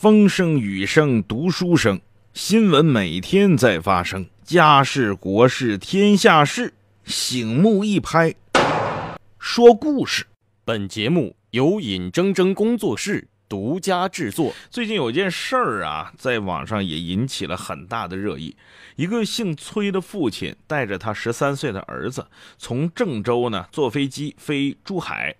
风声雨声读书声，新闻每天在发生，家事国事天下事，醒目一拍，说故事。本节目由尹铮铮工作室独家制作。最近有件事儿啊，在网上也引起了很大的热议。一个姓崔的父亲带着他十三岁的儿子，从郑州呢坐飞机飞珠海。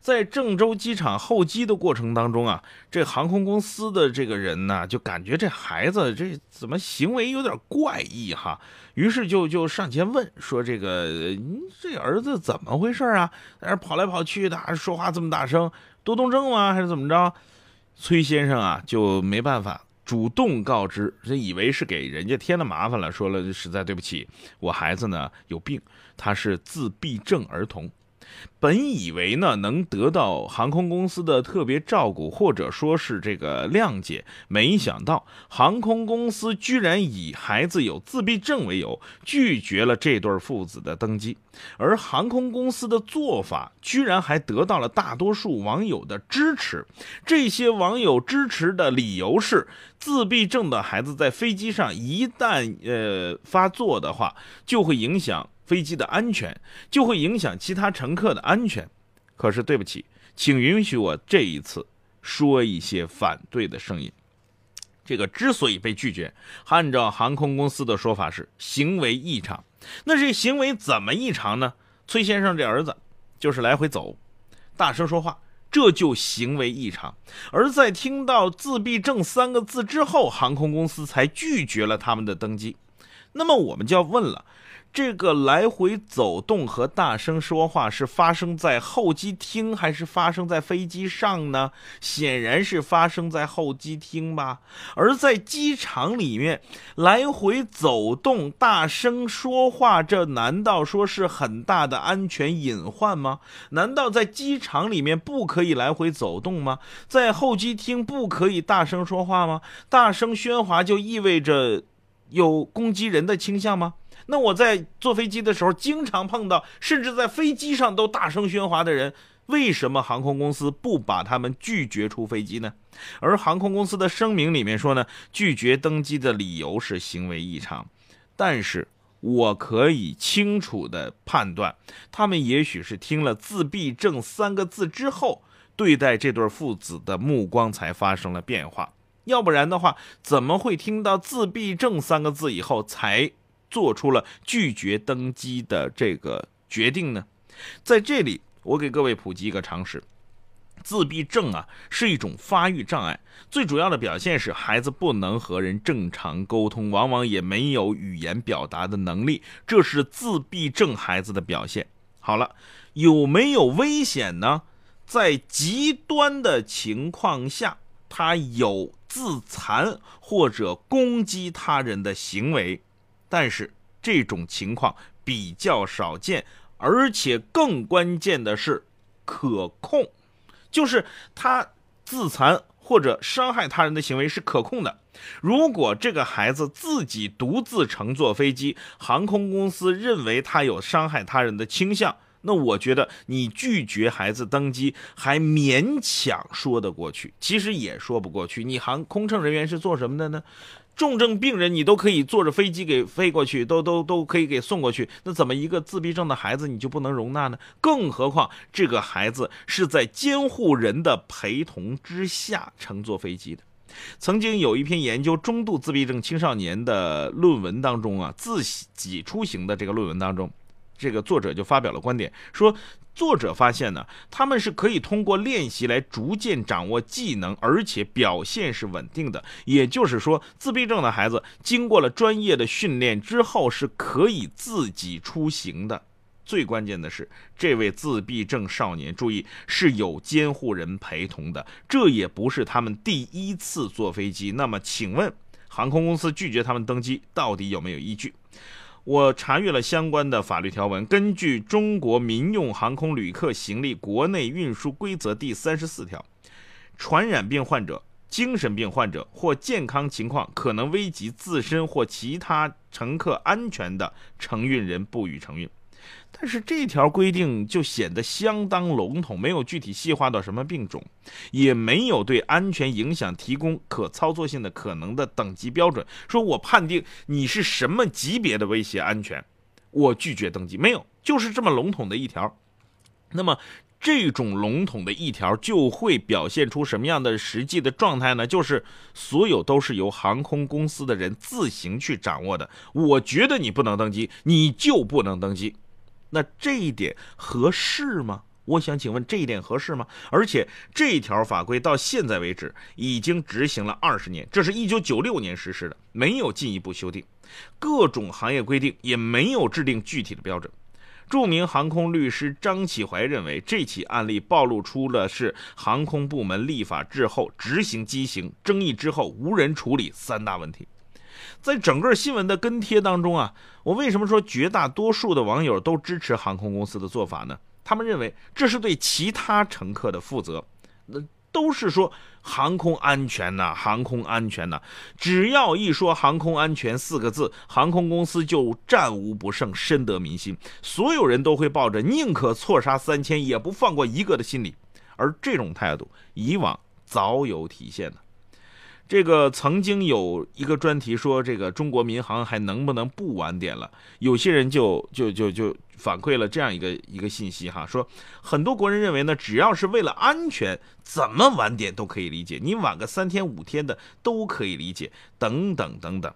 在郑州机场候机的过程当中啊，这航空公司的这个人呢，就感觉这孩子这怎么行为有点怪异哈，于是就就上前问说：“这个你这儿子怎么回事啊？在那跑来跑去的，说话这么大声，多动症吗？还是怎么着？”崔先生啊就没办法，主动告知，这以为是给人家添了麻烦了，说了实在对不起，我孩子呢有病，他是自闭症儿童。本以为呢能得到航空公司的特别照顾，或者说是这个谅解，没想到航空公司居然以孩子有自闭症为由，拒绝了这对父子的登机。而航空公司的做法，居然还得到了大多数网友的支持。这些网友支持的理由是，自闭症的孩子在飞机上一旦呃发作的话，就会影响。飞机的安全就会影响其他乘客的安全，可是对不起，请允许我这一次说一些反对的声音。这个之所以被拒绝，按照航空公司的说法是行为异常。那这行为怎么异常呢？崔先生这儿子就是来回走，大声说话，这就行为异常。而在听到自闭症三个字之后，航空公司才拒绝了他们的登机。那么我们就要问了。这个来回走动和大声说话是发生在候机厅还是发生在飞机上呢？显然是发生在候机厅吧。而在机场里面来回走动、大声说话，这难道说是很大的安全隐患吗？难道在机场里面不可以来回走动吗？在候机厅不可以大声说话吗？大声喧哗就意味着有攻击人的倾向吗？那我在坐飞机的时候，经常碰到，甚至在飞机上都大声喧哗的人，为什么航空公司不把他们拒绝出飞机呢？而航空公司的声明里面说呢，拒绝登机的理由是行为异常。但是我可以清楚的判断，他们也许是听了“自闭症”三个字之后，对待这对父子的目光才发生了变化。要不然的话，怎么会听到“自闭症”三个字以后才？做出了拒绝登机的这个决定呢，在这里我给各位普及一个常识：自闭症啊是一种发育障碍，最主要的表现是孩子不能和人正常沟通，往往也没有语言表达的能力，这是自闭症孩子的表现。好了，有没有危险呢？在极端的情况下，他有自残或者攻击他人的行为。但是这种情况比较少见，而且更关键的是可控，就是他自残或者伤害他人的行为是可控的。如果这个孩子自己独自乘坐飞机，航空公司认为他有伤害他人的倾向，那我觉得你拒绝孩子登机还勉强说得过去，其实也说不过去。你航空乘人员是做什么的呢？重症病人你都可以坐着飞机给飞过去，都都都可以给送过去，那怎么一个自闭症的孩子你就不能容纳呢？更何况这个孩子是在监护人的陪同之下乘坐飞机的。曾经有一篇研究中度自闭症青少年的论文当中啊，自己出行的这个论文当中。这个作者就发表了观点，说作者发现呢，他们是可以通过练习来逐渐掌握技能，而且表现是稳定的。也就是说，自闭症的孩子经过了专业的训练之后，是可以自己出行的。最关键的是，这位自闭症少年，注意是有监护人陪同的，这也不是他们第一次坐飞机。那么，请问航空公司拒绝他们登机，到底有没有依据？我查阅了相关的法律条文，根据《中国民用航空旅客行李国内运输规则》第三十四条，传染病患者、精神病患者或健康情况可能危及自身或其他乘客安全的承运人不予承运。但是这条规定就显得相当笼统，没有具体细化到什么病种，也没有对安全影响提供可操作性的可能的等级标准。说我判定你是什么级别的威胁安全，我拒绝登记，没有，就是这么笼统的一条。那么这种笼统的一条就会表现出什么样的实际的状态呢？就是所有都是由航空公司的人自行去掌握的。我觉得你不能登机，你就不能登机。那这一点合适吗？我想请问这一点合适吗？而且这条法规到现在为止已经执行了二十年，这是一九九六年实施的，没有进一步修订，各种行业规定也没有制定具体的标准。著名航空律师张启怀认为，这起案例暴露出了是航空部门立法滞后、执行畸形、争议之后无人处理三大问题。在整个新闻的跟帖当中啊，我为什么说绝大多数的网友都支持航空公司的做法呢？他们认为这是对其他乘客的负责。那都是说航空安全呐，航空安全呐，只要一说航空安全四个字，航空公司就战无不胜，深得民心。所有人都会抱着宁可错杀三千也不放过一个的心理，而这种态度以往早有体现的。这个曾经有一个专题说，这个中国民航还能不能不晚点了？有些人就就就就反馈了这样一个一个信息哈，说很多国人认为呢，只要是为了安全，怎么晚点都可以理解，你晚个三天五天的都可以理解，等等等等。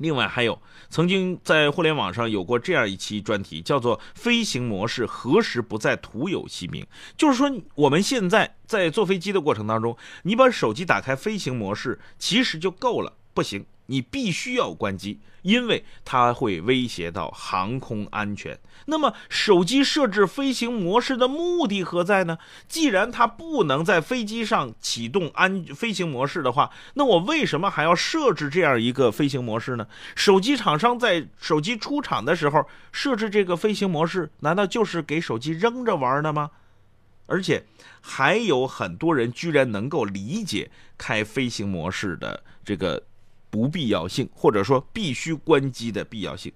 另外还有，曾经在互联网上有过这样一期专题，叫做“飞行模式何时不再徒有其名”，就是说我们现在在坐飞机的过程当中，你把手机打开飞行模式，其实就够了，不行。你必须要关机，因为它会威胁到航空安全。那么，手机设置飞行模式的目的何在呢？既然它不能在飞机上启动安飞行模式的话，那我为什么还要设置这样一个飞行模式呢？手机厂商在手机出厂的时候设置这个飞行模式，难道就是给手机扔着玩的吗？而且，还有很多人居然能够理解开飞行模式的这个。不必要性，或者说必须关机的必要性，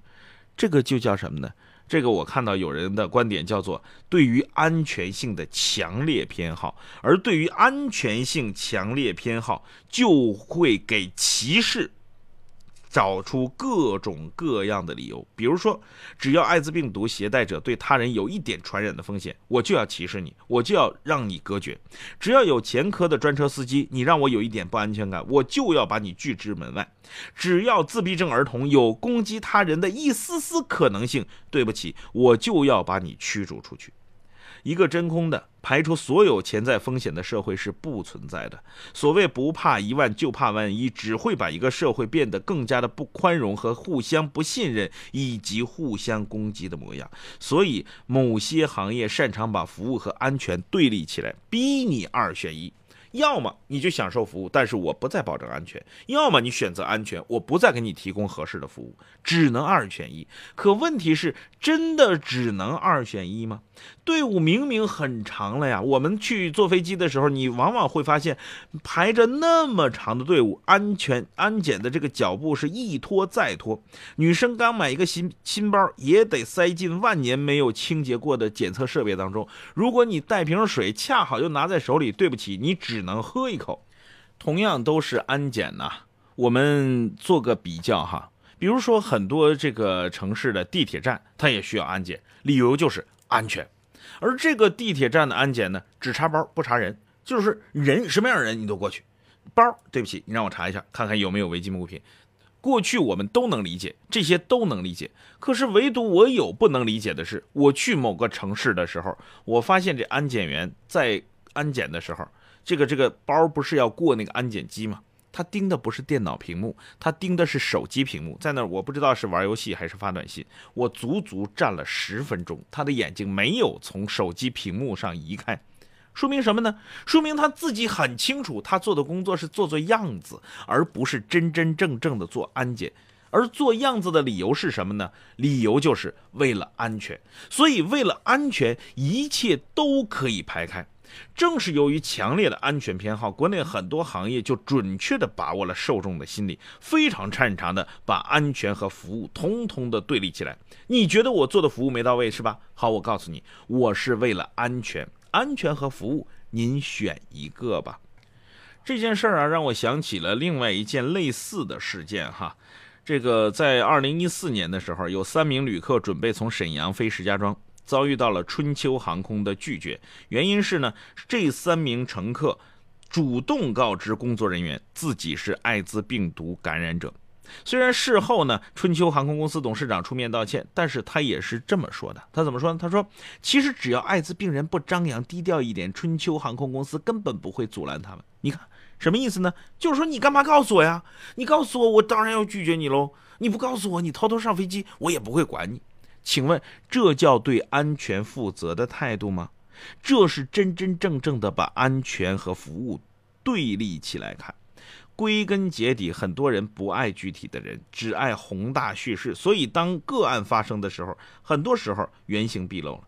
这个就叫什么呢？这个我看到有人的观点叫做对于安全性的强烈偏好，而对于安全性强烈偏好，就会给歧视。找出各种各样的理由，比如说，只要艾滋病毒携带者对他人有一点传染的风险，我就要歧视你，我就要让你隔绝；只要有前科的专车司机，你让我有一点不安全感，我就要把你拒之门外；只要自闭症儿童有攻击他人的一丝丝可能性，对不起，我就要把你驱逐出去。一个真空的排除所有潜在风险的社会是不存在的。所谓不怕一万就怕万一，只会把一个社会变得更加的不宽容和互相不信任以及互相攻击的模样。所以，某些行业擅长把服务和安全对立起来，逼你二选一。要么你就享受服务，但是我不再保证安全；要么你选择安全，我不再给你提供合适的服务，只能二选一。可问题是，真的只能二选一吗？队伍明明很长了呀！我们去坐飞机的时候，你往往会发现排着那么长的队伍，安全安检的这个脚步是一拖再拖。女生刚买一个新新包，也得塞进万年没有清洁过的检测设备当中。如果你带瓶水，恰好又拿在手里，对不起，你只能喝一口。同样都是安检呐，我们做个比较哈。比如说很多这个城市的地铁站，它也需要安检，理由就是。安全，而这个地铁站的安检呢，只查包不查人，就是人什么样的人你都过去，包对不起，你让我查一下，看看有没有违禁物品。过去我们都能理解，这些都能理解，可是唯独我有不能理解的是，我去某个城市的时候，我发现这安检员在安检的时候，这个这个包不是要过那个安检机吗？他盯的不是电脑屏幕，他盯的是手机屏幕，在那我不知道是玩游戏还是发短信，我足足站了十分钟，他的眼睛没有从手机屏幕上移开，说明什么呢？说明他自己很清楚，他做的工作是做做样子，而不是真真正正的做安检。而做样子的理由是什么呢？理由就是为了安全，所以为了安全，一切都可以排开。正是由于强烈的安全偏好，国内很多行业就准确地把握了受众的心理，非常擅长的把安全和服务通通的对立起来。你觉得我做的服务没到位是吧？好，我告诉你，我是为了安全，安全和服务，您选一个吧。这件事儿啊，让我想起了另外一件类似的事件哈。这个在二零一四年的时候，有三名旅客准备从沈阳飞石家庄。遭遇到了春秋航空的拒绝，原因是呢，这三名乘客主动告知工作人员自己是艾滋病毒感染者。虽然事后呢，春秋航空公司董事长出面道歉，但是他也是这么说的。他怎么说呢？他说：“其实只要艾滋病人不张扬、低调一点，春秋航空公司根本不会阻拦他们。你看什么意思呢？就是说你干嘛告诉我呀？你告诉我，我当然要拒绝你喽。你不告诉我，你偷偷上飞机，我也不会管你。”请问，这叫对安全负责的态度吗？这是真真正正的把安全和服务对立起来看。归根结底，很多人不爱具体的人，只爱宏大叙事，所以当个案发生的时候，很多时候原形毕露了。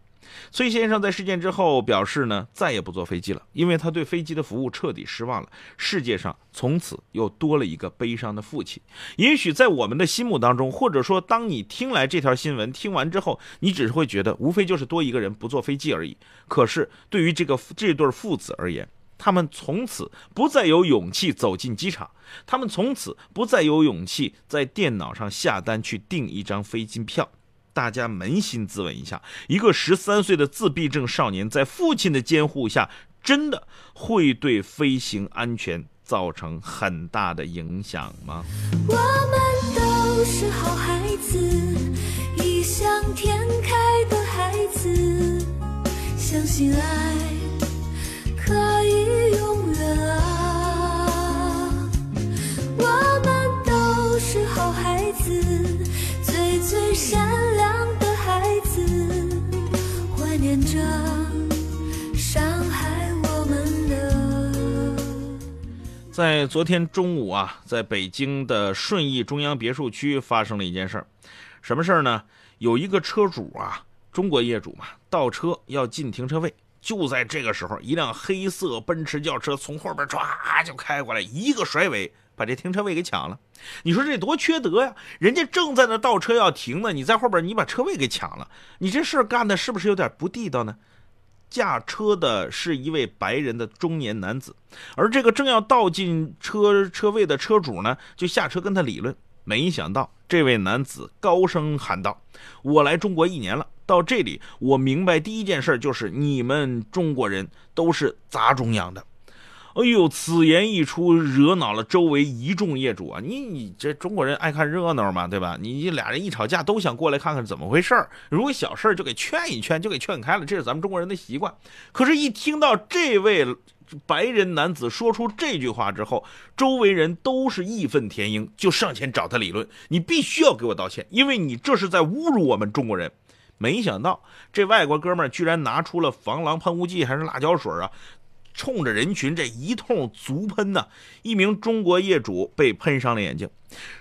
崔先生在事件之后表示呢，再也不坐飞机了，因为他对飞机的服务彻底失望了。世界上从此又多了一个悲伤的父亲。也许在我们的心目当中，或者说当你听来这条新闻听完之后，你只是会觉得无非就是多一个人不坐飞机而已。可是对于这个这对父子而言，他们从此不再有勇气走进机场，他们从此不再有勇气在电脑上下单去订一张飞机票。大家扪心自问一下：一个十三岁的自闭症少年，在父亲的监护下，真的会对飞行安全造成很大的影响吗？我们都是好孩子，异想天开的孩子，相信爱在昨天中午啊，在北京的顺义中央别墅区发生了一件事儿。什么事儿呢？有一个车主啊，中国业主嘛，倒车要进停车位，就在这个时候，一辆黑色奔驰轿车从后边唰就开过来，一个甩尾。把这停车位给抢了，你说这多缺德呀！人家正在那倒车要停呢，你在后边你把车位给抢了，你这事儿干的是不是有点不地道呢？驾车的是一位白人的中年男子，而这个正要倒进车车位的车主呢，就下车跟他理论。没想到这位男子高声喊道：“我来中国一年了，到这里我明白第一件事就是你们中国人都是杂种养的。”哎呦，此言一出，惹恼了周围一众业主啊！你你这中国人爱看热闹嘛，对吧？你俩人一吵架，都想过来看看怎么回事儿。如果小事儿就给劝一劝，就给劝开了，这是咱们中国人的习惯。可是，一听到这位白人男子说出这句话之后，周围人都是义愤填膺，就上前找他理论：你必须要给我道歉，因为你这是在侮辱我们中国人。没想到这外国哥们儿居然拿出了防狼喷雾剂还是辣椒水啊！冲着人群这一通足喷呢，一名中国业主被喷伤了眼睛。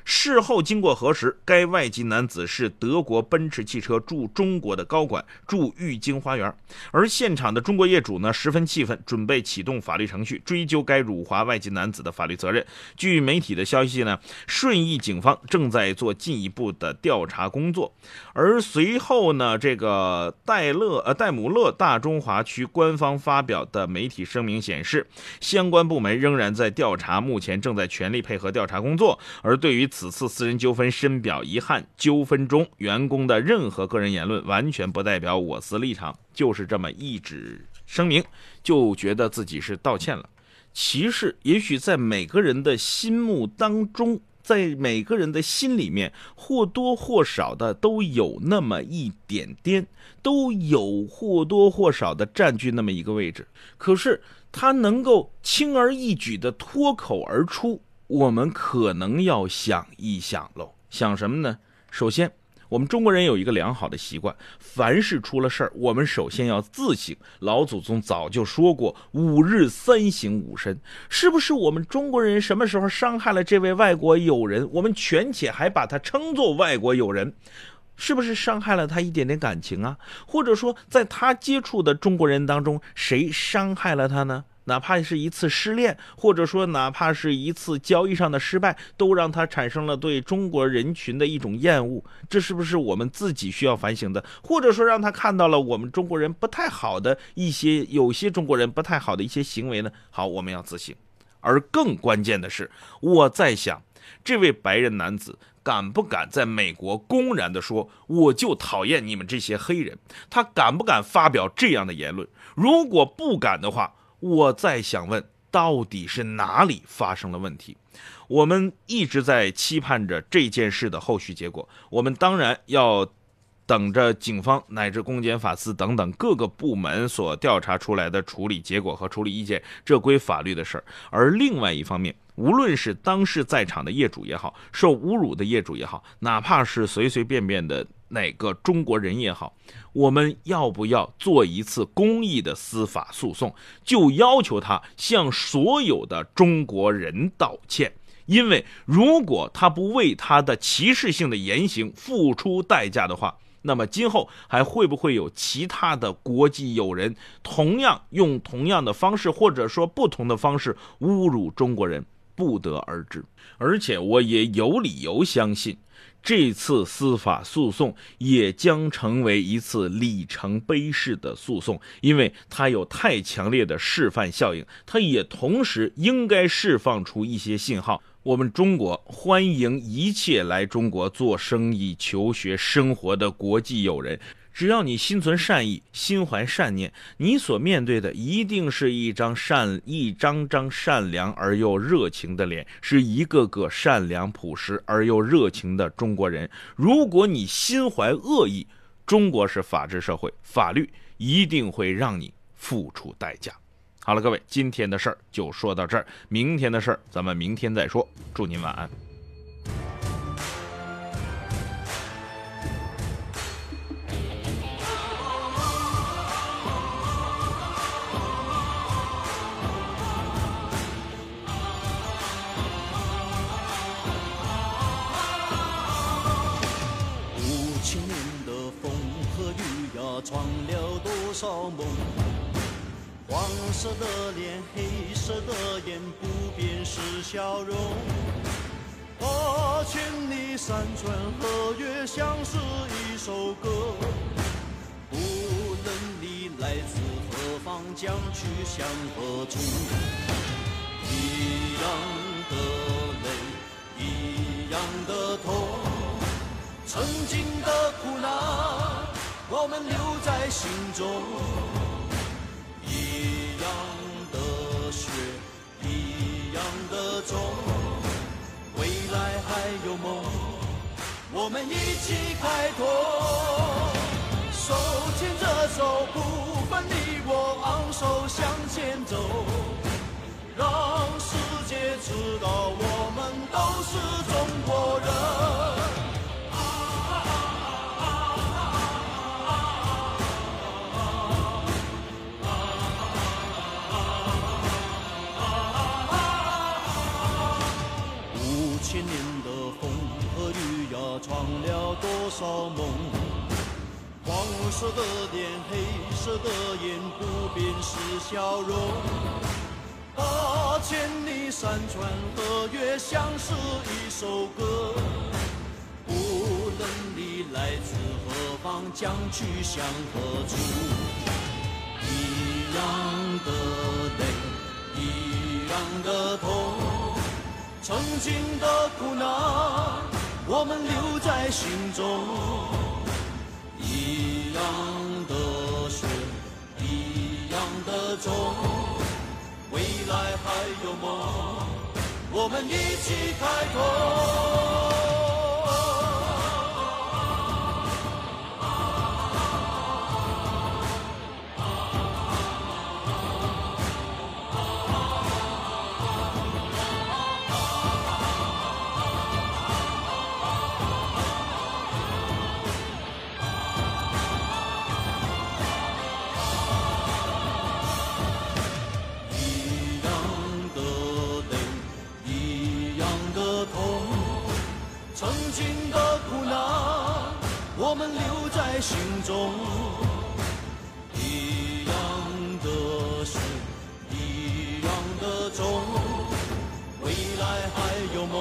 事后经过核实，该外籍男子是德国奔驰汽车驻中国的高管，住玉京花园。而现场的中国业主呢，十分气愤，准备启动法律程序追究该辱华外籍男子的法律责任。据媒体的消息呢，顺义警方正在做进一步的调查工作。而随后呢，这个戴勒呃戴姆勒大中华区官方发表的媒体声明显示，相关部门仍然在调查，目前正在全力配合调查工作。而对于此次私人纠纷深表遗憾，纠纷中员工的任何个人言论完全不代表我司立场，就是这么一纸声明，就觉得自己是道歉了。歧视也许在每个人的心目当中，在每个人的心里面或多或少的都有那么一点点，都有或多或少的占据那么一个位置。可是他能够轻而易举的脱口而出。我们可能要想一想喽，想什么呢？首先，我们中国人有一个良好的习惯，凡是出了事儿，我们首先要自省。老祖宗早就说过“五日三省吾身”，是不是我们中国人什么时候伤害了这位外国友人？我们权且还把他称作外国友人，是不是伤害了他一点点感情啊？或者说，在他接触的中国人当中，谁伤害了他呢？哪怕是一次失恋，或者说哪怕是一次交易上的失败，都让他产生了对中国人群的一种厌恶。这是不是我们自己需要反省的？或者说让他看到了我们中国人不太好的一些，有些中国人不太好的一些行为呢？好，我们要自省。而更关键的是，我在想，这位白人男子敢不敢在美国公然的说，我就讨厌你们这些黑人？他敢不敢发表这样的言论？如果不敢的话，我在想问，到底是哪里发生了问题？我们一直在期盼着这件事的后续结果。我们当然要等着警方乃至公检法司等等各个部门所调查出来的处理结果和处理意见，这归法律的事儿。而另外一方面，无论是当时在场的业主也好，受侮辱的业主也好，哪怕是随随便便的哪个中国人也好，我们要不要做一次公益的司法诉讼，就要求他向所有的中国人道歉？因为如果他不为他的歧视性的言行付出代价的话，那么今后还会不会有其他的国际友人同样用同样的方式，或者说不同的方式侮辱中国人？不得而知。而且我也有理由相信，这次司法诉讼也将成为一次里程碑式的诉讼，因为它有太强烈的示范效应，它也同时应该释放出一些信号。我们中国欢迎一切来中国做生意、求学、生活的国际友人。只要你心存善意，心怀善念，你所面对的一定是一张善、一张张善良而又热情的脸，是一个个善良朴实而又热情的中国人。如果你心怀恶意，中国是法治社会，法律一定会让你付出代价。好了，各位，今天的事儿就说到这儿，明天的事儿咱们明天再说。祝您晚安。色的脸，黑色的眼，不变是笑容。八千里山川河岳，像是一首歌。无论你来自何方，将去向何处，一样的泪，一样的痛。曾经的苦难，我们留在心中。一的钟，未来还有梦，我们一起开拓。手牵着手，不分离色的脸，黑色的眼，不变是笑容。八千里山川河岳，像是一首歌。无论你来自何方，将去向何处，一样的泪，一样的痛。曾经的苦难，我们留在心中。一样的血，一样的种，未来还有梦，我们一起开拓。在心中。一样的事，一样的钟，未来还有梦，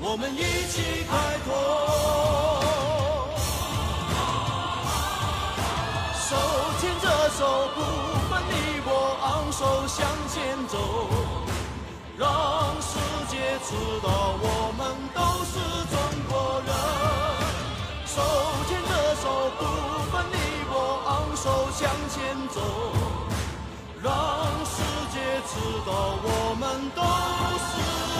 我们一起开拓。手牵着手，不分你我，昂首向前走，让世界知道我们都是中国人。手牵，不分你我，昂首向前走，让世界知道我们都是。